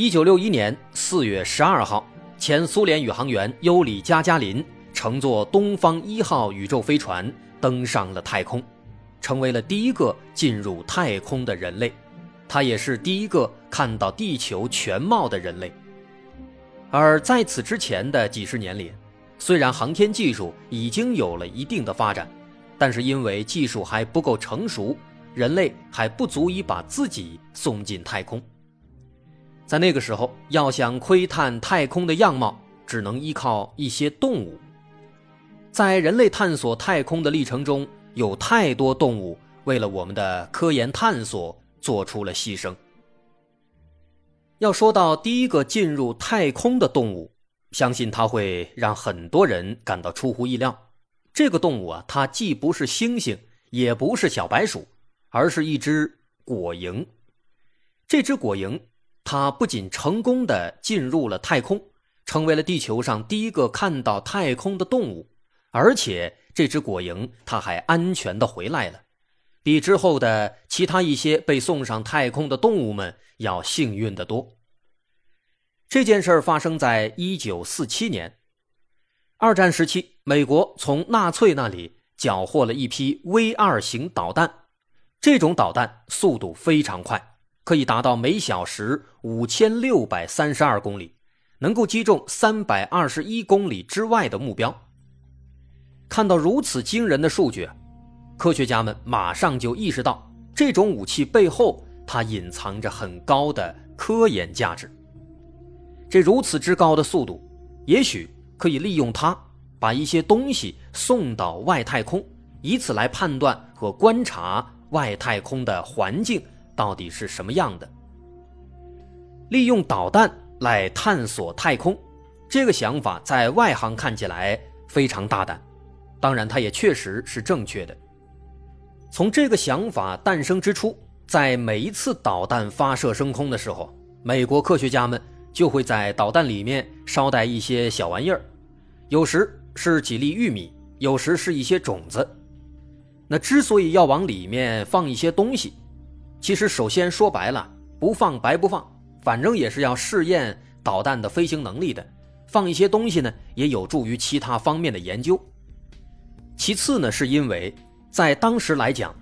一九六一年四月十二号，前苏联宇航员尤里·加加林乘坐东方一号宇宙飞船登上了太空，成为了第一个进入太空的人类。他也是第一个看到地球全貌的人类。而在此之前的几十年里，虽然航天技术已经有了一定的发展，但是因为技术还不够成熟，人类还不足以把自己送进太空。在那个时候，要想窥探太空的样貌，只能依靠一些动物。在人类探索太空的历程中，有太多动物为了我们的科研探索做出了牺牲。要说到第一个进入太空的动物，相信它会让很多人感到出乎意料。这个动物啊，它既不是猩猩，也不是小白鼠，而是一只果蝇。这只果蝇。它不仅成功的进入了太空，成为了地球上第一个看到太空的动物，而且这只果蝇它还安全的回来了，比之后的其他一些被送上太空的动物们要幸运的多。这件事发生在一九四七年，二战时期，美国从纳粹那里缴获了一批 V 二型导弹，这种导弹速度非常快。可以达到每小时五千六百三十二公里，能够击中三百二十一公里之外的目标。看到如此惊人的数据，科学家们马上就意识到，这种武器背后它隐藏着很高的科研价值。这如此之高的速度，也许可以利用它把一些东西送到外太空，以此来判断和观察外太空的环境。到底是什么样的？利用导弹来探索太空，这个想法在外行看起来非常大胆，当然，它也确实是正确的。从这个想法诞生之初，在每一次导弹发射升空的时候，美国科学家们就会在导弹里面捎带一些小玩意儿，有时是几粒玉米，有时是一些种子。那之所以要往里面放一些东西，其实，首先说白了，不放白不放，反正也是要试验导弹的飞行能力的。放一些东西呢，也有助于其他方面的研究。其次呢，是因为在当时来讲，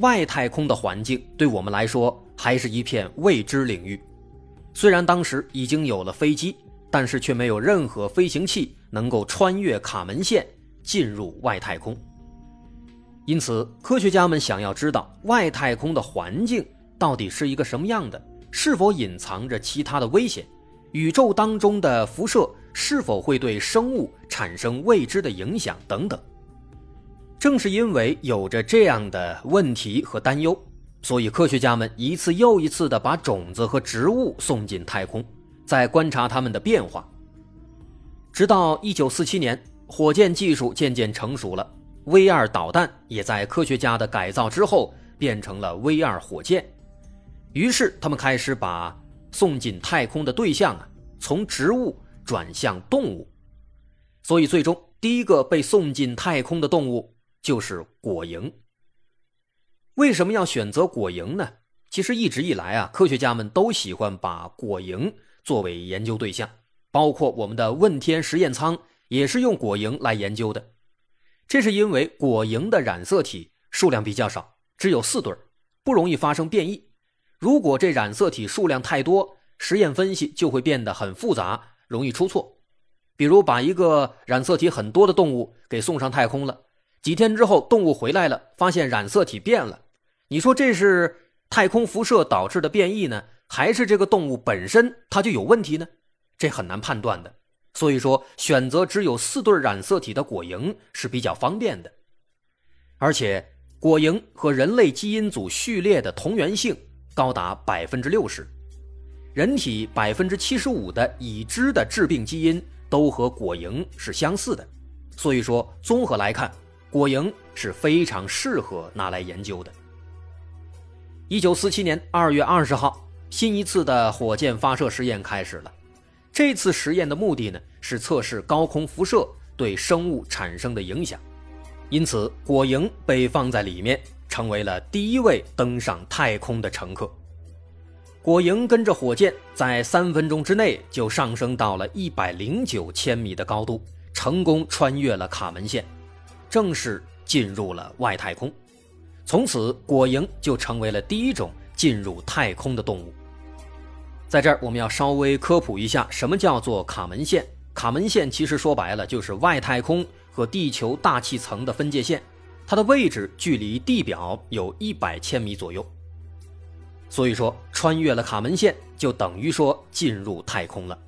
外太空的环境对我们来说还是一片未知领域。虽然当时已经有了飞机，但是却没有任何飞行器能够穿越卡门线进入外太空。因此，科学家们想要知道外太空的环境到底是一个什么样的，是否隐藏着其他的危险，宇宙当中的辐射是否会对生物产生未知的影响等等。正是因为有着这样的问题和担忧，所以科学家们一次又一次地把种子和植物送进太空，在观察它们的变化。直到1947年，火箭技术渐渐成熟了。V 二导弹也在科学家的改造之后变成了 V 二火箭，于是他们开始把送进太空的对象啊从植物转向动物，所以最终第一个被送进太空的动物就是果蝇。为什么要选择果蝇呢？其实一直以来啊，科学家们都喜欢把果蝇作为研究对象，包括我们的问天实验舱也是用果蝇来研究的。这是因为果蝇的染色体数量比较少，只有四对不容易发生变异。如果这染色体数量太多，实验分析就会变得很复杂，容易出错。比如把一个染色体很多的动物给送上太空了，几天之后动物回来了，发现染色体变了，你说这是太空辐射导致的变异呢，还是这个动物本身它就有问题呢？这很难判断的。所以说，选择只有四对染色体的果蝇是比较方便的，而且果蝇和人类基因组序列的同源性高达百分之六十，人体百分之七十五的已知的致病基因都和果蝇是相似的，所以说综合来看，果蝇是非常适合拿来研究的。一九四七年二月二十号，新一次的火箭发射试验开始了。这次实验的目的呢，是测试高空辐射对生物产生的影响，因此果蝇被放在里面，成为了第一位登上太空的乘客。果蝇跟着火箭，在三分钟之内就上升到了一百零九千米的高度，成功穿越了卡门线，正式进入了外太空。从此，果蝇就成为了第一种进入太空的动物。在这儿，我们要稍微科普一下，什么叫做卡门线？卡门线其实说白了就是外太空和地球大气层的分界线，它的位置距离地表有一百千米左右。所以说，穿越了卡门线，就等于说进入太空了。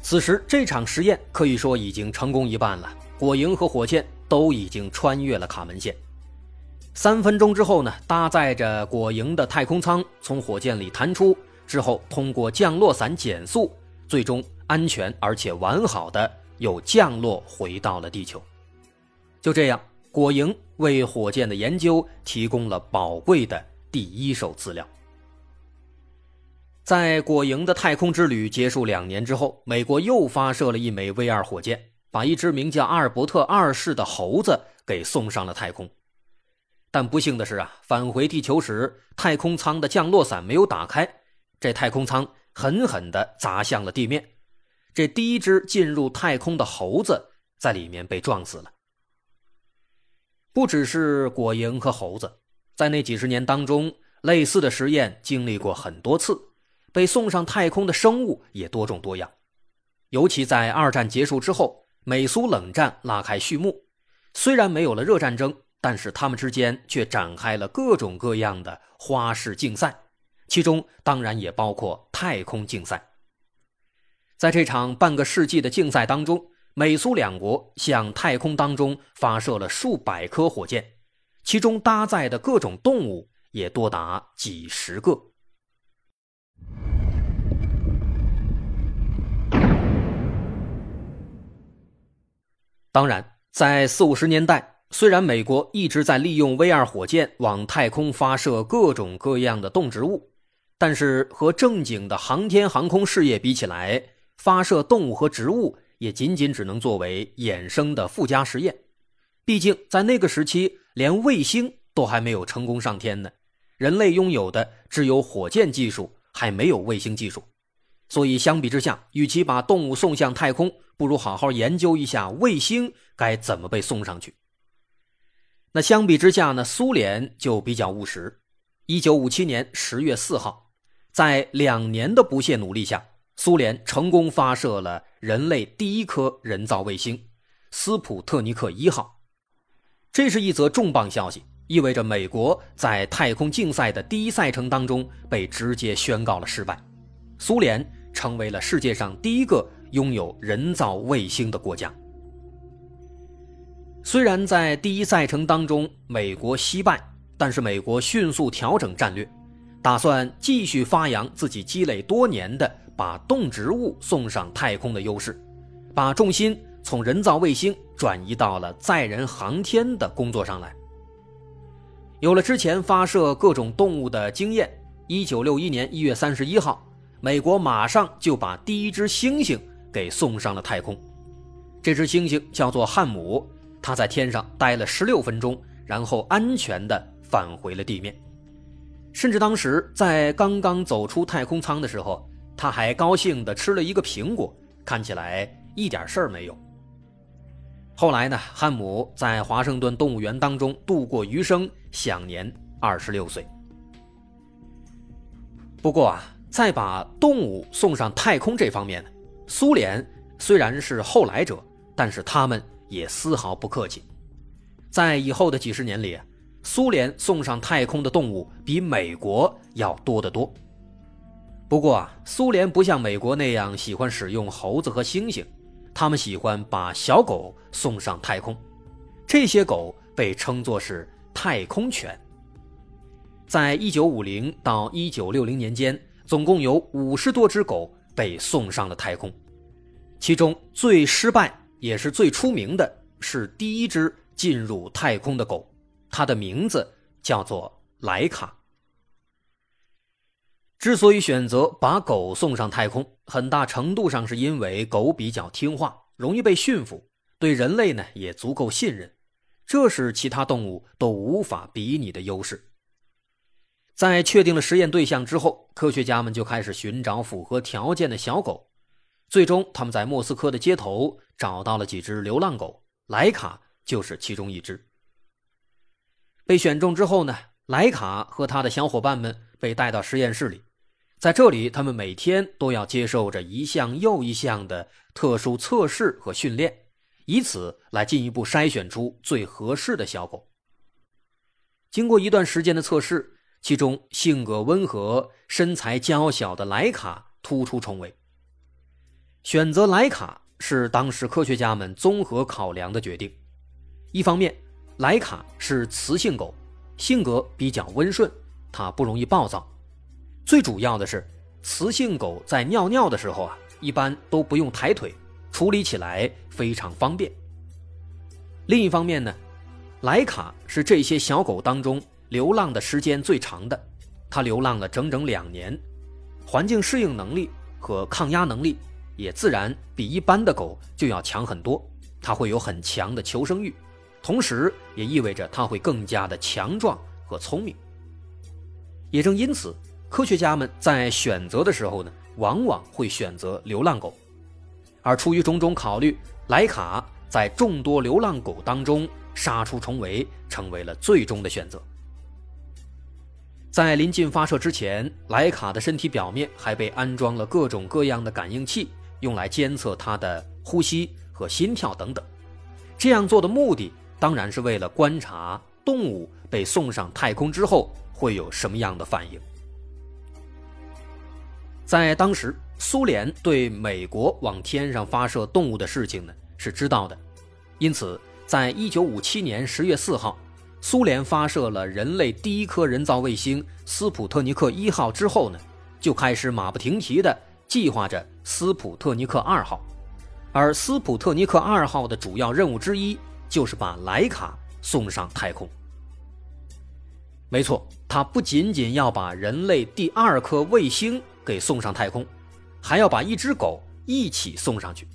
此时，这场实验可以说已经成功一半了。果蝇和火箭都已经穿越了卡门线。三分钟之后呢，搭载着果蝇的太空舱从火箭里弹出，之后通过降落伞减速，最终安全而且完好的又降落回到了地球。就这样，果蝇为火箭的研究提供了宝贵的。第一手资料，在果蝇的太空之旅结束两年之后，美国又发射了一枚 V 二火箭，把一只名叫阿尔伯特二世的猴子给送上了太空。但不幸的是啊，返回地球时，太空舱的降落伞没有打开，这太空舱狠狠地砸向了地面。这第一只进入太空的猴子在里面被撞死了。不只是果蝇和猴子。在那几十年当中，类似的实验经历过很多次，被送上太空的生物也多种多样。尤其在二战结束之后，美苏冷战拉开序幕，虽然没有了热战争，但是他们之间却展开了各种各样的花式竞赛，其中当然也包括太空竞赛。在这场半个世纪的竞赛当中，美苏两国向太空当中发射了数百颗火箭。其中搭载的各种动物也多达几十个。当然，在四五十年代，虽然美国一直在利用 V 二火箭往太空发射各种各样的动植物，但是和正经的航天航空事业比起来，发射动物和植物也仅仅只能作为衍生的附加实验。毕竟在那个时期。连卫星都还没有成功上天呢，人类拥有的只有火箭技术，还没有卫星技术。所以相比之下，与其把动物送向太空，不如好好研究一下卫星该怎么被送上去。那相比之下呢，苏联就比较务实。一九五七年十月四号，在两年的不懈努力下，苏联成功发射了人类第一颗人造卫星——斯普特尼克一号。这是一则重磅消息，意味着美国在太空竞赛的第一赛程当中被直接宣告了失败，苏联成为了世界上第一个拥有人造卫星的国家。虽然在第一赛程当中美国惜败，但是美国迅速调整战略，打算继续发扬自己积累多年的把动植物送上太空的优势，把重心。从人造卫星转移到了载人航天的工作上来。有了之前发射各种动物的经验，一九六一年一月三十一号，美国马上就把第一只猩猩给送上了太空。这只猩猩叫做汉姆，它在天上待了十六分钟，然后安全的返回了地面。甚至当时在刚刚走出太空舱的时候，他还高兴的吃了一个苹果，看起来一点事儿没有。后来呢，汉姆在华盛顿动物园当中度过余生，享年二十六岁。不过啊，在把动物送上太空这方面，苏联虽然是后来者，但是他们也丝毫不客气。在以后的几十年里，苏联送上太空的动物比美国要多得多。不过啊，苏联不像美国那样喜欢使用猴子和猩猩。他们喜欢把小狗送上太空，这些狗被称作是太空犬。在一九五零到一九六零年间，总共有五十多只狗被送上了太空，其中最失败也是最出名的是第一只进入太空的狗，它的名字叫做莱卡。之所以选择把狗送上太空，很大程度上是因为狗比较听话，容易被驯服，对人类呢也足够信任，这是其他动物都无法比拟的优势。在确定了实验对象之后，科学家们就开始寻找符合条件的小狗，最终他们在莫斯科的街头找到了几只流浪狗，莱卡就是其中一只。被选中之后呢，莱卡和他的小伙伴们被带到实验室里。在这里，他们每天都要接受着一项又一项的特殊测试和训练，以此来进一步筛选出最合适的小狗。经过一段时间的测试，其中性格温和、身材娇小的莱卡突出重围。选择莱卡是当时科学家们综合考量的决定。一方面，莱卡是雌性狗，性格比较温顺，它不容易暴躁。最主要的是，雌性狗在尿尿的时候啊，一般都不用抬腿，处理起来非常方便。另一方面呢，莱卡是这些小狗当中流浪的时间最长的，它流浪了整整两年，环境适应能力和抗压能力也自然比一般的狗就要强很多。它会有很强的求生欲，同时也意味着它会更加的强壮和聪明。也正因此。科学家们在选择的时候呢，往往会选择流浪狗，而出于种种考虑，莱卡在众多流浪狗当中杀出重围，成为了最终的选择。在临近发射之前，莱卡的身体表面还被安装了各种各样的感应器，用来监测它的呼吸和心跳等等。这样做的目的，当然是为了观察动物被送上太空之后会有什么样的反应。在当时，苏联对美国往天上发射动物的事情呢是知道的，因此，在一九五七年十月四号，苏联发射了人类第一颗人造卫星斯普特尼克一号之后呢，就开始马不停蹄地计划着斯普特尼克二号，而斯普特尼克二号的主要任务之一就是把莱卡送上太空。没错，他不仅仅要把人类第二颗卫星。给送上太空，还要把一只狗一起送上去。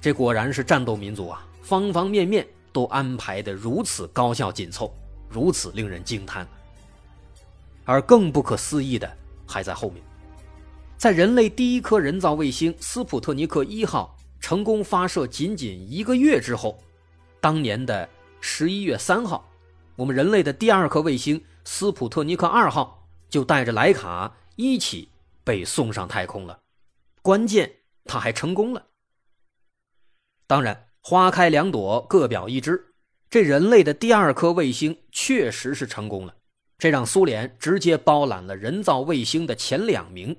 这果然是战斗民族啊！方方面面都安排的如此高效紧凑，如此令人惊叹。而更不可思议的还在后面，在人类第一颗人造卫星斯普特尼克一号成功发射仅仅一个月之后，当年的十一月三号，我们人类的第二颗卫星斯普特尼克二号就带着莱卡。一起被送上太空了，关键它还成功了。当然，花开两朵，各表一枝。这人类的第二颗卫星确实是成功了，这让苏联直接包揽了人造卫星的前两名。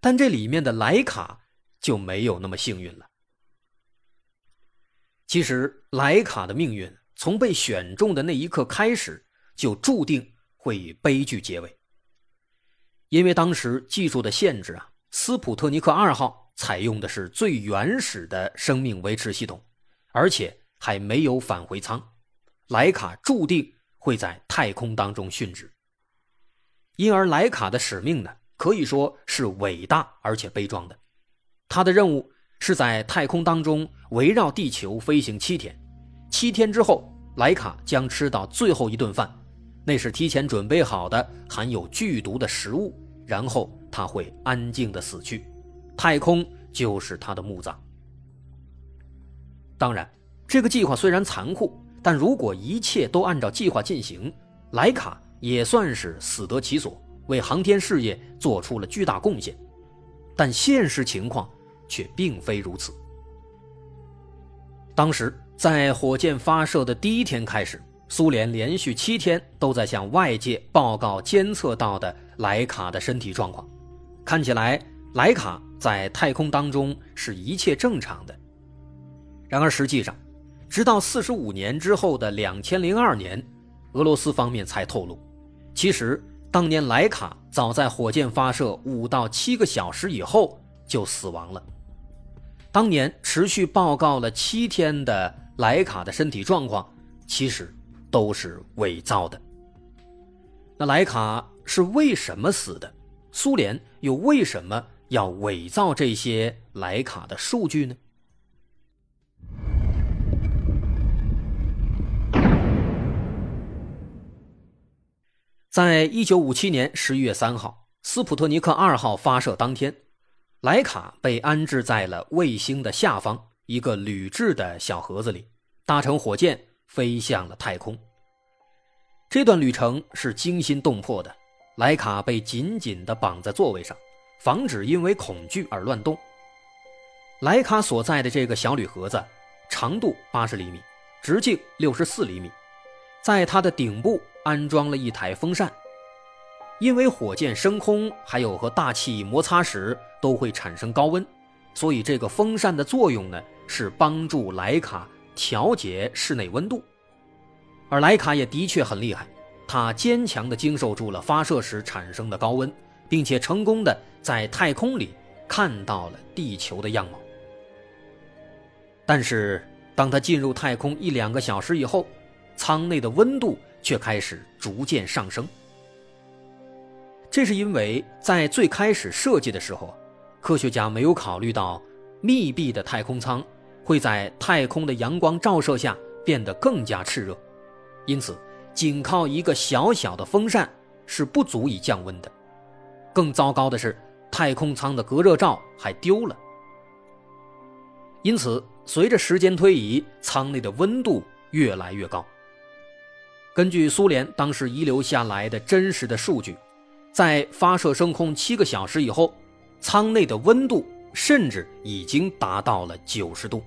但这里面的莱卡就没有那么幸运了。其实，莱卡的命运从被选中的那一刻开始，就注定会以悲剧结尾。因为当时技术的限制啊，斯普特尼克二号采用的是最原始的生命维持系统，而且还没有返回舱，莱卡注定会在太空当中殉职。因而，莱卡的使命呢，可以说是伟大而且悲壮的。他的任务是在太空当中围绕地球飞行七天，七天之后，莱卡将吃到最后一顿饭，那是提前准备好的含有剧毒的食物。然后他会安静的死去，太空就是他的墓葬。当然，这个计划虽然残酷，但如果一切都按照计划进行，莱卡也算是死得其所，为航天事业做出了巨大贡献。但现实情况却并非如此。当时在火箭发射的第一天开始，苏联连续七天都在向外界报告监测到的。莱卡的身体状况，看起来莱卡在太空当中是一切正常的。然而实际上，直到四十五年之后的两千零二年，俄罗斯方面才透露，其实当年莱卡早在火箭发射五到七个小时以后就死亡了。当年持续报告了七天的莱卡的身体状况，其实都是伪造的。那莱卡是为什么死的？苏联又为什么要伪造这些莱卡的数据呢？在一九五七年十一月三号，斯普特尼克二号发射当天，莱卡被安置在了卫星的下方一个铝制的小盒子里，搭乘火箭飞向了太空。这段旅程是惊心动魄的，莱卡被紧紧地绑在座位上，防止因为恐惧而乱动。莱卡所在的这个小铝盒子，长度八十厘米，直径六十四厘米，在它的顶部。安装了一台风扇，因为火箭升空还有和大气摩擦时都会产生高温，所以这个风扇的作用呢是帮助莱卡调节室内温度。而莱卡也的确很厉害，它坚强地经受住了发射时产生的高温，并且成功的在太空里看到了地球的样貌。但是，当他进入太空一两个小时以后，舱内的温度。却开始逐渐上升。这是因为在最开始设计的时候，科学家没有考虑到密闭的太空舱会在太空的阳光照射下变得更加炽热，因此仅靠一个小小的风扇是不足以降温的。更糟糕的是，太空舱的隔热罩还丢了。因此，随着时间推移，舱内的温度越来越高。根据苏联当时遗留下来的真实的数据，在发射升空七个小时以后，舱内的温度甚至已经达到了九十度。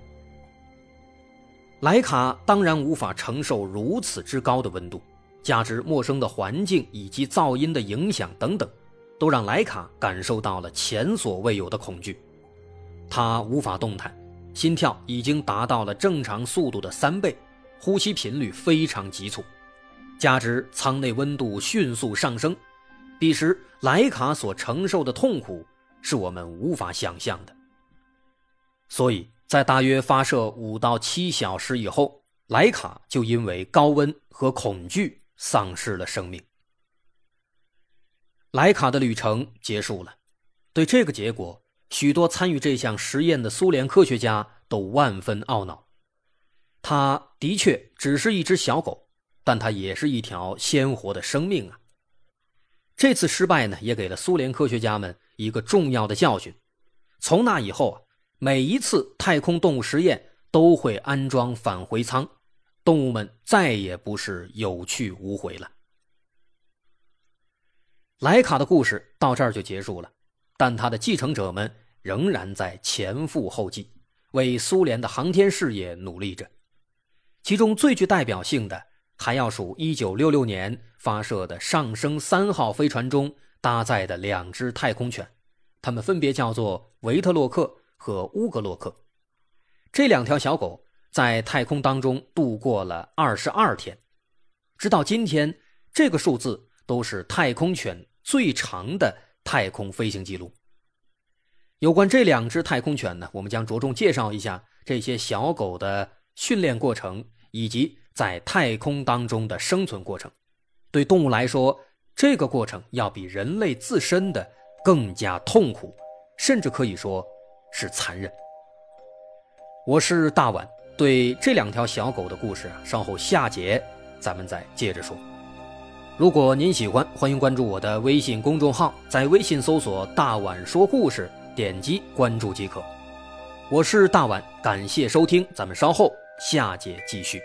莱卡当然无法承受如此之高的温度，加之陌生的环境以及噪音的影响等等，都让莱卡感受到了前所未有的恐惧。他无法动弹，心跳已经达到了正常速度的三倍，呼吸频率非常急促。加之舱内温度迅速上升，彼时莱卡所承受的痛苦是我们无法想象的。所以在大约发射五到七小时以后，莱卡就因为高温和恐惧丧失了生命。莱卡的旅程结束了，对这个结果，许多参与这项实验的苏联科学家都万分懊恼。它的确只是一只小狗。但它也是一条鲜活的生命啊！这次失败呢，也给了苏联科学家们一个重要的教训。从那以后啊，每一次太空动物实验都会安装返回舱，动物们再也不是有去无回了。莱卡的故事到这儿就结束了，但他的继承者们仍然在前赴后继，为苏联的航天事业努力着。其中最具代表性的。还要数1966年发射的上升三号飞船中搭载的两只太空犬，它们分别叫做维特洛克和乌格洛克。这两条小狗在太空当中度过了二十二天，直到今天，这个数字都是太空犬最长的太空飞行记录。有关这两只太空犬呢，我们将着重介绍一下这些小狗的训练过程以及。在太空当中的生存过程，对动物来说，这个过程要比人类自身的更加痛苦，甚至可以说是残忍。我是大碗，对这两条小狗的故事，稍后下节咱们再接着说。如果您喜欢，欢迎关注我的微信公众号，在微信搜索“大碗说故事”，点击关注即可。我是大碗，感谢收听，咱们稍后下节继续。